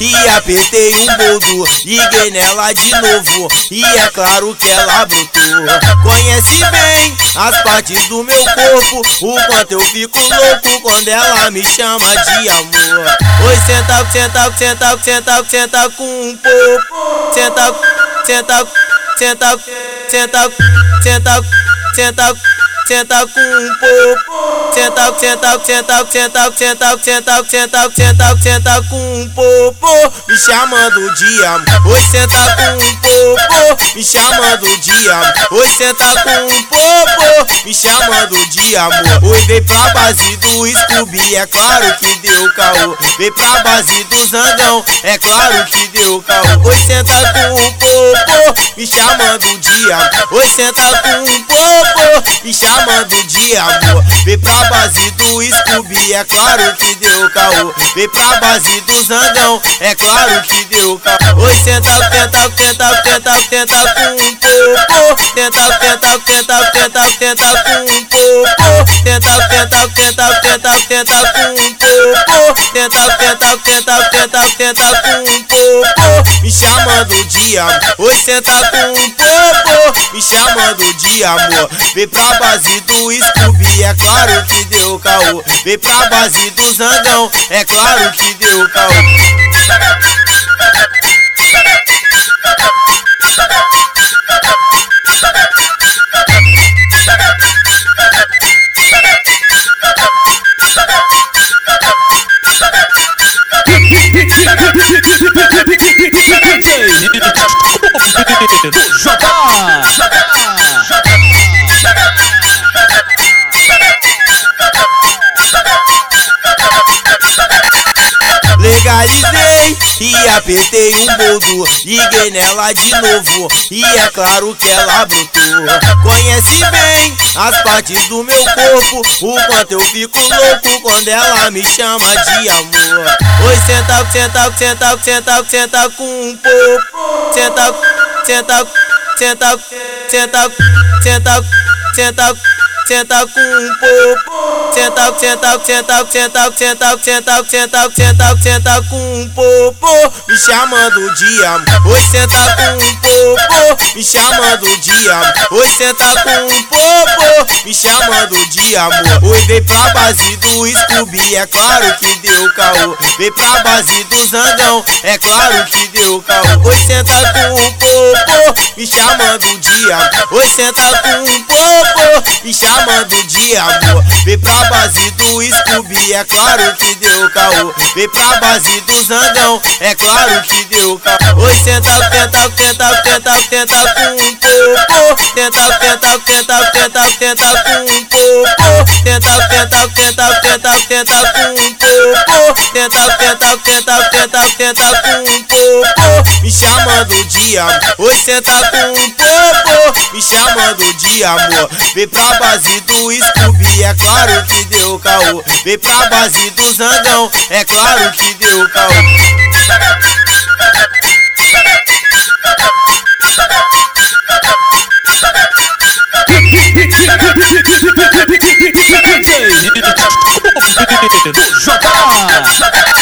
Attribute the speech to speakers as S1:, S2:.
S1: e apertei um boldo. Liguei nela de novo e é claro que ela brotou. Conhece bem as partes do meu corpo, o quanto eu fico louco quando ela me chama de amor. Oi, senta, senta, senta, senta, senta com um pouco. Senta, senta, senta, senta, senta, senta, senta com um pouco. Senta, senta, senta, senta, senta, senta, senta, senta, senta com um pouco. Me chamando de amor. Oi, senta com um pouco. Me chamando de amor. Oi, senta com um pouco. Me chamando de amor. Oi, vem pra base do Scooby. É claro que deu caô. Vem pra base do Zangão. É claro que deu caô. Oi, senta com um pouco. Me chamando de amor. Oi, senta com um pouco. Me chamando de amor. Vem pra base do Scooby, é claro que deu caô. Vem pra base do Zangão, é claro que deu caô. Oi, senta, tenta, tenta, tenta, tenta com um pouco. Tenta, tenta, tenta, tenta, tenta com um pouco. Tenta, tenta, tenta, tenta, tenta com um pouco. Tenta, tenta, tenta, tenta, tenta com um pouco. Me chamando de amor. Oi, senta com um pouco. Me chamando de amor. Vem pra base do Scooby, é claro que deu caô. Vem pra base do Zangão, é claro que deu caô. Legalizei e apertei um boldo. Liguei nela de novo e é claro que ela brotou. Conhece bem as partes do meu corpo, o quanto eu fico louco quando ela me chama de amor. Oi, senta, senta, senta, senta, senta com um pouco. Senta, senta, senta, senta, senta, senta, senta com um pouco. Senta, senta, senta, senta, senta, senta, senta, senta, senta com um pouco. Me chamando de amor. Oi, senta com um pouco. Me chamando de amor. Oi, senta com um pouco. Me chamando de amor. Oi, vem pra base do Scooby. É claro que deu caô. Vem pra base do Zangão. É claro que deu caô. Oi, senta com um pouco. Me chamando de amor. Oi, senta com um pouco. Me chamando de amor. Vem pra base do Scooby, é claro que deu caô. Vem pra base do Zangão, é claro que deu caô. Oi, senta, tenta, tenta, tenta, tenta com um pouco. Tenta, tenta, tenta, tenta, tenta com um pouco. Tenta, tenta, tenta, tenta, tenta com um pouco. Tenta, tenta, tenta, tenta, tenta com um pouco. Me chamando de amor. Oi, senta com um pouco. Me chamando de amor. Vem pra base do Scooby, é claro que deu caô. Vem pra base do Zangão, é claro que deu caô.
S2: Joga na